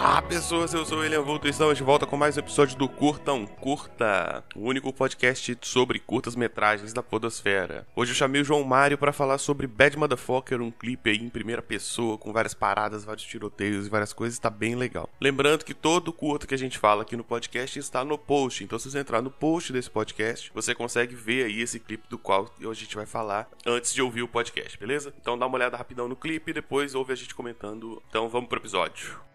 Olá, pessoas, eu sou o William Vulto e estamos de volta com mais um episódio do Curtam Curta, o único podcast sobre curtas metragens da podosfera. Hoje eu chamei o João Mário para falar sobre Bad Motherfucker, um clipe aí em primeira pessoa, com várias paradas, vários tiroteios e várias coisas, tá bem legal. Lembrando que todo curta que a gente fala aqui no podcast está no post, então se você entrar no post desse podcast, você consegue ver aí esse clipe do qual a gente vai falar antes de ouvir o podcast, beleza? Então dá uma olhada rapidão no clipe e depois ouve a gente comentando. Então vamos pro episódio.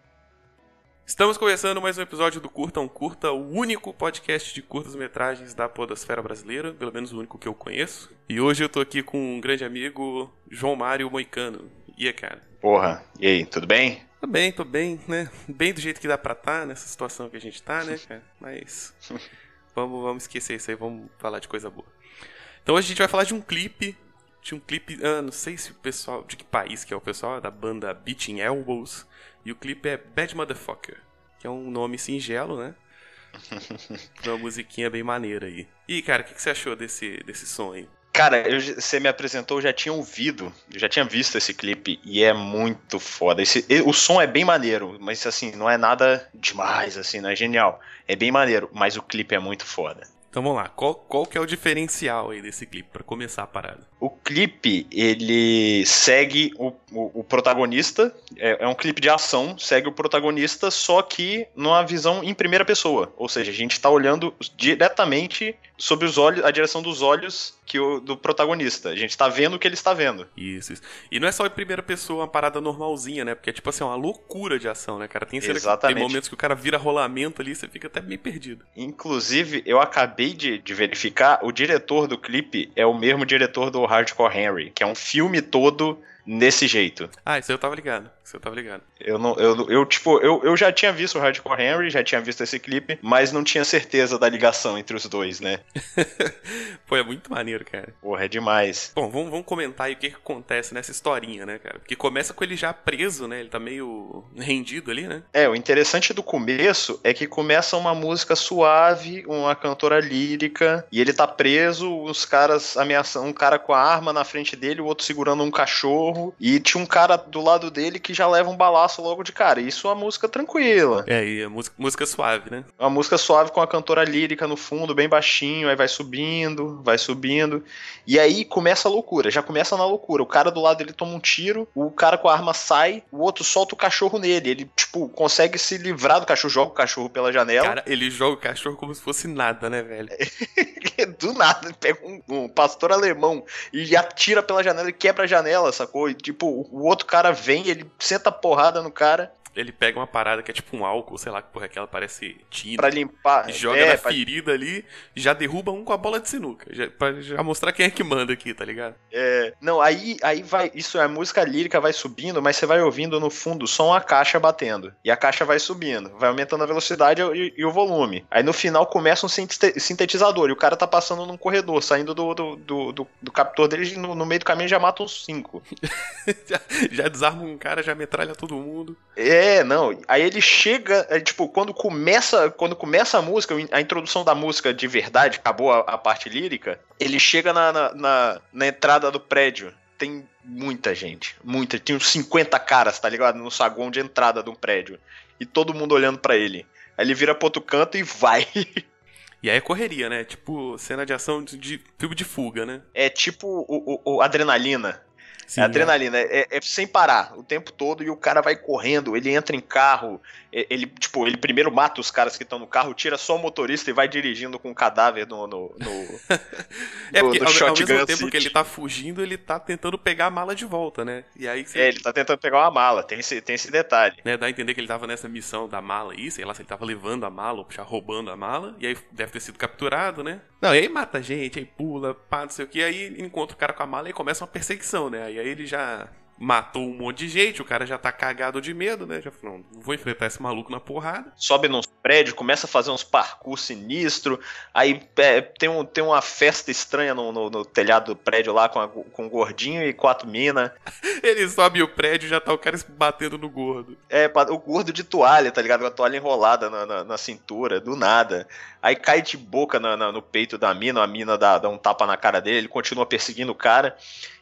Estamos começando mais um episódio do Curta um Curta, o único podcast de curtas-metragens da podosfera brasileira, pelo menos o único que eu conheço. E hoje eu tô aqui com um grande amigo, João Mário Moicano. E aí, cara? Porra, e aí, tudo bem? Tô bem, tô bem, né? Bem do jeito que dá pra estar tá, nessa situação que a gente tá, né, cara? Mas vamos, vamos esquecer isso aí, vamos falar de coisa boa. Então hoje a gente vai falar de um clipe de um clipe, ah, não sei se o pessoal, de que país que é o pessoal, da banda Beating Elbows, e o clipe é Bad Motherfucker, que é um nome singelo, né? Uma musiquinha bem maneira aí. E, cara, o que, que, você achou desse, desse som aí? Cara, eu, você me apresentou, eu já tinha ouvido, eu já tinha visto esse clipe e é muito foda. Esse, o som é bem maneiro, mas assim, não é nada demais, assim, não é genial. É bem maneiro, mas o clipe é muito foda. Então vamos lá, qual, qual que é o diferencial aí desse clipe, para começar a parada? O clipe, ele segue o, o, o protagonista, é, é, um clipe de ação, segue o protagonista, só que numa visão em primeira pessoa. Ou seja, a gente tá olhando diretamente sobre os olhos, a direção dos olhos que o, do protagonista. A gente tá vendo o que ele está vendo. Isso, isso. E não é só em primeira pessoa uma parada normalzinha, né? Porque é tipo assim, uma loucura de ação, né, cara? Tem, Exatamente. tem momentos que o cara vira rolamento ali, você fica até meio perdido. Inclusive, eu acabei de, de verificar, o diretor do clipe é o mesmo diretor do Hardcore Henry, que é um filme todo nesse jeito. Ah, isso eu tava ligado. Isso eu tava ligado. Eu não, eu, eu tipo, eu, eu já tinha visto o Hardcore Henry, já tinha visto esse clipe, mas não tinha certeza da ligação entre os dois, né? Pô, é muito maneiro, cara. Porra, é demais. Bom, vamos, vamos comentar aí o que, que acontece nessa historinha, né, cara? Porque começa com ele já preso, né? Ele tá meio rendido ali, né? É, o interessante do começo é que começa uma música suave, uma cantora lírica, e ele tá preso, os caras ameaçando, um cara com a arma na frente dele, o outro segurando um cachorro, e tinha um cara do lado dele que já leva um balaço logo de cara. Isso é uma música tranquila. É, e a música, música suave, né? Uma música suave com a cantora lírica no fundo, bem baixinho, aí vai subindo, vai subindo. E aí começa a loucura, já começa na loucura. O cara do lado dele toma um tiro, o cara com a arma sai, o outro solta o cachorro nele. Ele, tipo, consegue se livrar do cachorro, joga o cachorro pela janela. Cara, ele joga o cachorro como se fosse nada, né, velho? do nada, ele pega um, um, pastor alemão e atira pela janela e quebra a janela, sacou? E, tipo, o outro cara vem, ele senta porrada no cara ele pega uma parada que é tipo um álcool, sei lá, que porra aquela parece tinta. Pra limpar. Joga é, na pra... ferida ali, já derruba um com a bola de sinuca. Já, pra já mostrar quem é que manda aqui, tá ligado? É. Não, aí, aí vai. Isso é música lírica, vai subindo, mas você vai ouvindo no fundo só uma caixa batendo. E a caixa vai subindo, vai aumentando a velocidade e, e o volume. Aí no final começa um sintetizador e o cara tá passando num corredor, saindo do, do, do, do, do captor dele, no, no, meio do caminho já mata uns cinco. já, já desarma um cara, já metralha todo mundo. É, é, não. Aí ele chega, é, tipo, quando começa, quando começa a música, a introdução da música de verdade, acabou a, a parte lírica, ele chega na, na, na, na entrada do prédio. Tem muita gente, muita. Tem uns 50 caras, tá ligado? No saguão de entrada de um prédio. E todo mundo olhando para ele. Aí ele vira pro outro canto e vai. E aí é correria, né? Tipo, cena de ação de, de filme de fuga, né? É tipo o, o, o Adrenalina. Sim, é adrenalina, é. É, é. sem parar o tempo todo e o cara vai correndo, ele entra em carro, ele, tipo, ele primeiro mata os caras que estão no carro, tira só o motorista e vai dirigindo com o cadáver no. no, no é, porque no, ao, ao mesmo tempo City. que ele tá fugindo, ele tá tentando pegar a mala de volta, né? E aí você... É, ele tá tentando pegar uma mala, tem esse, tem esse detalhe. Né, dá a entender que ele tava nessa missão da mala aí, sei lá se ele tava levando a mala ou já roubando a mala, e aí deve ter sido capturado, né? Não, e aí mata a gente, aí pula, pá, não sei o que, aí encontra o cara com a mala e começa uma perseguição, né? E aí ele já matou um monte de gente, o cara já tá cagado de medo, né? Já falou, não, vou enfrentar esse maluco na porrada. Sobe nos prédios, começa a fazer uns parkour sinistro, aí é, tem, um, tem uma festa estranha no, no, no telhado do prédio lá com, a, com um gordinho e quatro minas. Ele sobe o prédio e já tá o cara batendo no gordo. É, o gordo de toalha, tá ligado? Com a toalha enrolada na, na, na cintura, do nada. Aí cai de boca na, no peito da mina, a mina dá, dá um tapa na cara dele, ele continua perseguindo o cara.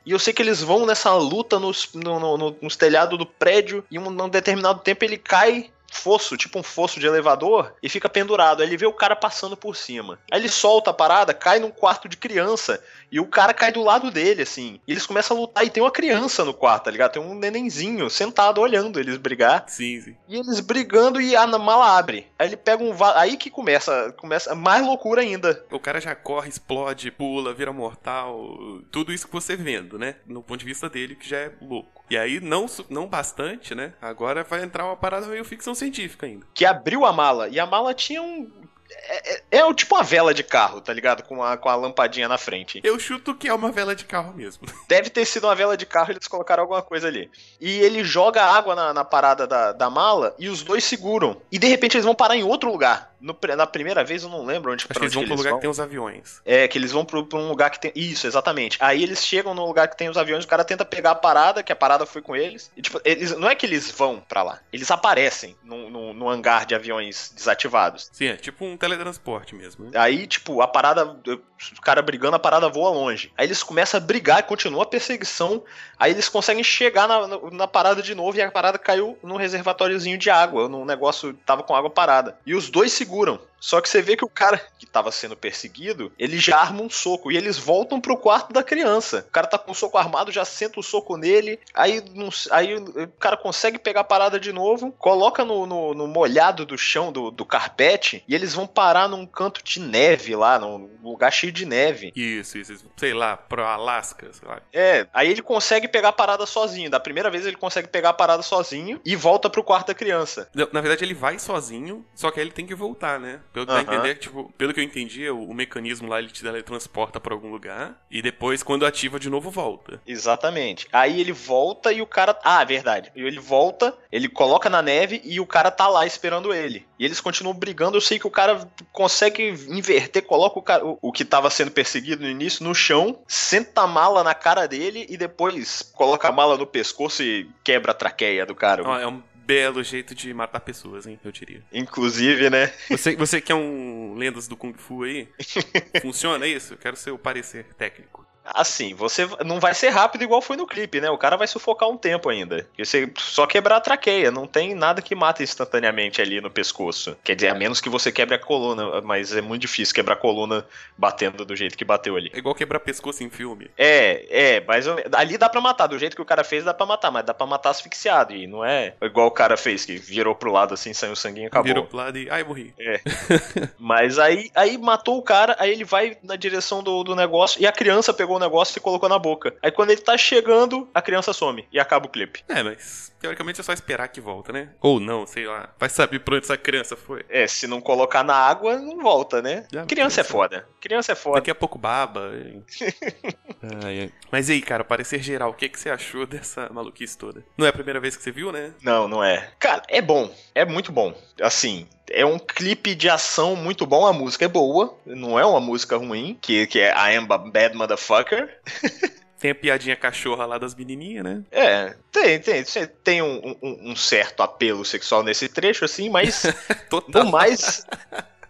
E eu sei que eles vão nessa luta nos, no, no, nos telhados do prédio e um, determinado tempo ele cai fosso, tipo um fosso de elevador, e fica pendurado. Aí ele vê o cara passando por cima. Aí ele solta a parada, cai num quarto de criança, e o cara cai do lado dele, assim. E eles começam a lutar, e tem uma criança no quarto, tá ligado? Tem um nenenzinho sentado olhando eles brigar. Sim, sim. E eles brigando e a mala abre. Aí ele pega um va... Aí que começa, começa mais loucura ainda. O cara já corre, explode, pula, vira mortal. Tudo isso que você vendo, né? No ponto de vista dele, que já é louco. E aí, não, não bastante, né? Agora vai entrar uma parada meio ficção científica ainda. Que abriu a mala. E a mala tinha um. É, é, é tipo uma vela de carro, tá ligado? Com a, com a lampadinha na frente. Eu chuto que é uma vela de carro mesmo. Deve ter sido uma vela de carro, eles colocaram alguma coisa ali. E ele joga água na, na parada da, da mala e os dois seguram. E de repente eles vão parar em outro lugar. No, na primeira vez eu não lembro onde Acho que eles vão pro lugar vão. que tem os aviões. É, que eles vão pro, pro um lugar que tem. Isso, exatamente. Aí eles chegam no lugar que tem os aviões, o cara tenta pegar a parada, que a parada foi com eles. E, tipo, eles, não é que eles vão para lá, eles aparecem no, no, no, hangar de aviões desativados. Sim, é tipo um teletransporte mesmo. Né? Aí, tipo, a parada. O cara brigando, a parada voa longe. Aí eles começam a brigar e continua a perseguição. Aí eles conseguem chegar na, na parada de novo e a parada caiu num reservatóriozinho de água. Num negócio tava com água parada. E os dois seguram. Só que você vê que o cara que tava sendo perseguido, ele já arma um soco. E eles voltam pro quarto da criança. O cara tá com o soco armado, já senta o soco nele. Aí, não, aí o cara consegue pegar a parada de novo, coloca no, no, no molhado do chão do, do carpete. E eles vão parar num canto de neve lá, num lugar cheio de neve. Isso, isso. Sei lá, pro Alasca, sei lá. É, aí ele consegue pegar a parada sozinho. Da primeira vez ele consegue pegar a parada sozinho e volta pro quarto da criança. Na verdade, ele vai sozinho, só que aí ele tem que voltar, né? Pelo que, entender, tipo, pelo que eu entendi, o, o, mecanismo lá ele te teletransporta para algum lugar e depois, quando ativa de novo, volta. Exatamente. Aí ele volta e o cara. Ah, verdade. Ele volta, ele coloca na neve e o cara tá lá esperando ele. E eles continuam brigando. Eu sei que o cara consegue inverter, coloca o, cara, o, o que tava sendo perseguido no início no chão, senta a mala na cara dele e depois coloca a mala no pescoço e quebra a traqueia do cara. Ah, é um belo jeito de matar pessoas, hein? Eu diria. Inclusive, né? Você, você que é um lendas do Kung Fu aí, funciona isso? Eu quero seu parecer técnico. Assim, você não vai ser rápido igual foi no clipe, né? O cara vai sufocar um tempo ainda. Você só quebrar a traqueia, não tem nada que mata instantaneamente ali no pescoço. Quer dizer, a menos que você quebre a coluna, mas é muito difícil quebrar a coluna batendo do jeito que bateu ali. É igual quebrar pescoço em filme. É, é, mas ali dá pra matar, do jeito que o cara fez dá pra matar, mas dá pra matar asfixiado. E não é igual o cara fez, que virou pro lado assim, saiu o sanguinho e acabou. Virou pro lado e. Ai, morri. É. mas aí, aí matou o cara, aí ele vai na direção do, do negócio e a criança pegou o negócio e colocou na boca. Aí quando ele tá chegando, a criança some e acaba o clipe. É, mas teoricamente é só esperar que volta, né? Ou não, sei lá. Vai saber pra onde essa criança foi. É, se não colocar na água, não volta, né? Já criança é foda. Criança é foda. Daqui a pouco baba. ai, ai. Mas e aí, cara, parecer geral, o que, que você achou dessa maluquice toda? Não é a primeira vez que você viu, né? Não, não é. Cara, é bom. É muito bom. Assim, é um clipe de ação muito bom, a música é boa, não é uma música ruim, que, que é I am a bad motherfucker. Tem a piadinha cachorra lá das menininhas, né? É, tem, tem. Tem um, um, um certo apelo sexual nesse trecho, assim, mas. Total. mais.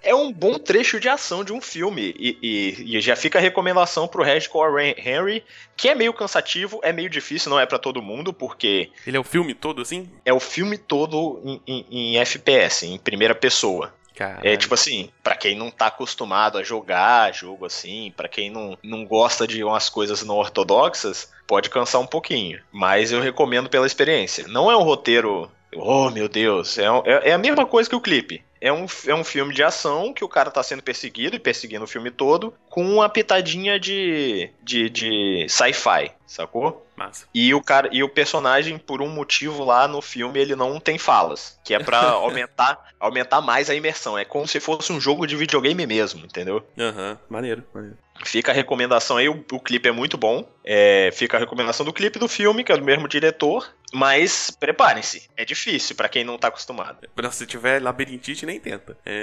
É um bom trecho de ação de um filme. E, e, e já fica a recomendação pro Hardcore Henry, que é meio cansativo, é meio difícil, não é para todo mundo, porque. Ele é o filme todo assim? É o filme todo em, em, em FPS, em primeira pessoa. Caralho. É tipo assim, para quem não tá acostumado a jogar jogo assim, para quem não, não gosta de umas coisas não ortodoxas, pode cansar um pouquinho. Mas eu recomendo pela experiência. Não é um roteiro. Oh meu Deus, é, é, é a mesma coisa que o clipe é um, é um filme de ação que o cara tá sendo perseguido e perseguindo o filme todo com uma pitadinha de, de, de sci-fi, sacou? Massa. E o cara e o personagem por um motivo lá no filme ele não tem falas, que é para aumentar aumentar mais a imersão. É como se fosse um jogo de videogame mesmo, entendeu? Aham, uhum. maneiro, maneiro. Fica a recomendação aí, o, o clipe é muito bom. É, fica a recomendação do clipe do filme, que é do mesmo diretor. Mas preparem-se, é difícil para quem não tá acostumado. Se tiver labirintite, nem tenta. É...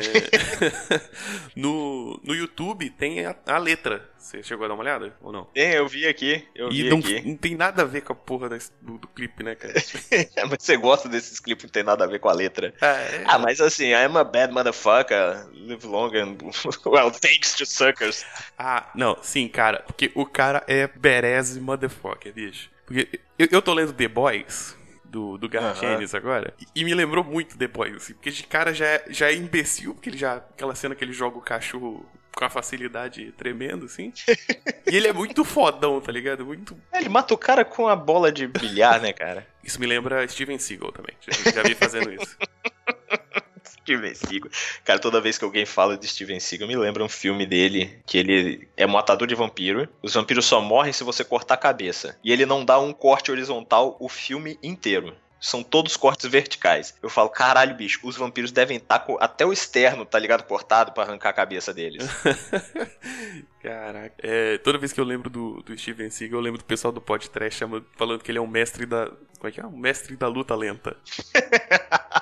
no, no YouTube tem a, a, letra. Você chegou a dar uma olhada ou não? Tem, eu vi aqui. Eu e vi não, aqui. não tem nada a ver com a porra desse, do, do, clipe, né, cara? mas você gosta desses clipes que não tem nada a ver com a letra. Ah, é... ah, mas assim, I'm a bad motherfucker, live long and. well, thanks to suckers. Ah, não, sim, cara. Porque o cara é Berez motherfucker, bicho. Porque eu, eu tô lendo The Boys do, do Gargenes agora. E, e, me lembrou muito The Boys, assim, porque de cara já é, já é imbecil, porque ele já. Aquela cena que ele joga o cachorro com a facilidade tremendo, assim. e ele é muito fodão, tá ligado? Muito. É, ele mata o cara com a bola de bilhar, né, cara? Isso me lembra Steven Seagal também. Já, já vi fazendo isso. Steven Seagal. Cara, toda vez que alguém fala de Steven Seagal, me lembra um filme dele que ele é matador de vampiro. Os vampiros só morrem se você cortar a cabeça. E ele não dá um corte horizontal o filme inteiro são todos cortes verticais. Eu falo, caralho, bicho, os vampiros devem estar tá com até o externo, tá ligado? Cortado para arrancar a cabeça deles. Caraca. É, toda vez que eu lembro do, do Steven Seagal, eu lembro do pessoal do podcast falando que ele é um mestre da. Como é que é? Um mestre da luta lenta.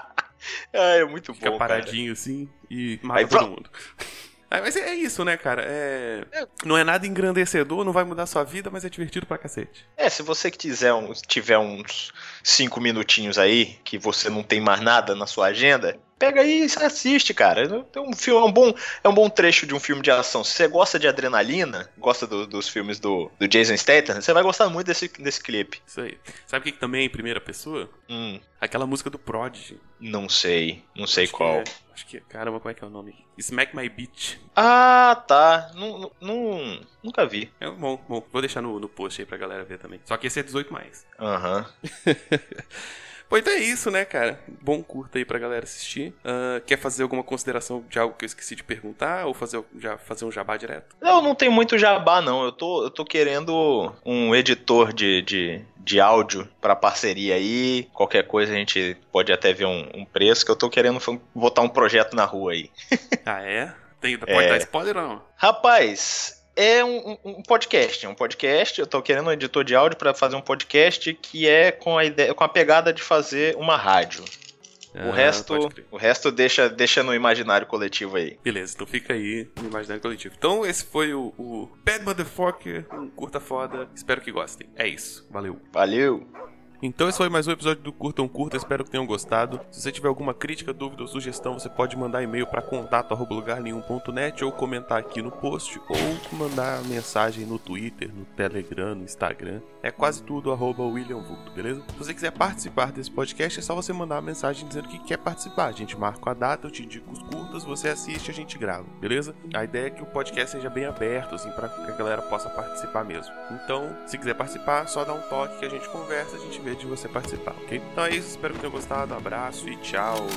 ah, é muito Fica bom. Fica paradinho cara. assim e mata Aí, todo mundo. É, mas é isso, né, cara? É... é... Não é nada engrandecedor, não vai mudar sua vida, mas é divertido pra cacete. É, se você quiser um, tiver uns cinco minutinhos aí, que você não tem mais nada na sua agenda, pega aí e assiste, cara. É um, filme, é, um bom, é um bom trecho de um filme de ação. Se você gosta de adrenalina, gosta do, dos filmes do, do Jason Statham, você vai gostar muito desse, desse clipe. Isso aí. Sabe o que, que também é em primeira pessoa? Hum. Aquela música do Prodigy. Não sei, não sei acho qual. É, acho que, caramba, como é que é o nome? Smack My Beat. Ah, tá. Não, não, nunca vi. É bom, bom. Vou deixar no, no post aí pra galera ver também. Só que esse é 18 mais. Aham. Uhum. Pois então é isso, né, cara? Bom curta aí pra galera assistir. Uh, quer fazer alguma consideração de algo que eu esqueci de perguntar? Ou fazer, já fazer um jabá direto? Não, não tem muito jabá, não. Eu tô, eu tô querendo um editor de, de, de áudio para parceria aí. Qualquer coisa a gente pode até ver um, um preço, que eu tô querendo botar um projeto na rua aí. ah, é? Tem, pode é. dar spoiler ou não? Rapaz, é um, um, podcast, é um podcast. Eu tô querendo um editor de áudio para fazer um podcast que é com a ideia, com a pegada de fazer uma rádio. Ah, o resto, o resto deixa, deixa no imaginário coletivo aí. Beleza, então fica aí no imaginário coletivo. Então esse foi o, o Bad Motherfucker, um curta foda. Espero que gostem. É isso. Valeu. Valeu. Então esse foi mais um episódio do Curtam Curta, espero que tenham gostado. Se você tiver alguma crítica, dúvida ou sugestão, você pode mandar e-mail para contato@lugarnenhum.net ou comentar aqui no post ou mandar mensagem no Twitter, no Telegram, no Instagram. É quase tudo arroba William Vulto, beleza? Se você quiser participar desse podcast, é só você mandar uma mensagem dizendo que quer participar. A gente marca a data, eu te indico os curtas, você assiste, a gente grava, beleza? A ideia é que o podcast seja bem aberto, assim, para que a galera possa participar mesmo. Então, se quiser participar, só dá um toque que a gente conversa, a gente de você participar, ok? Então é isso, espero que tenham gostado, um abraço e tchau!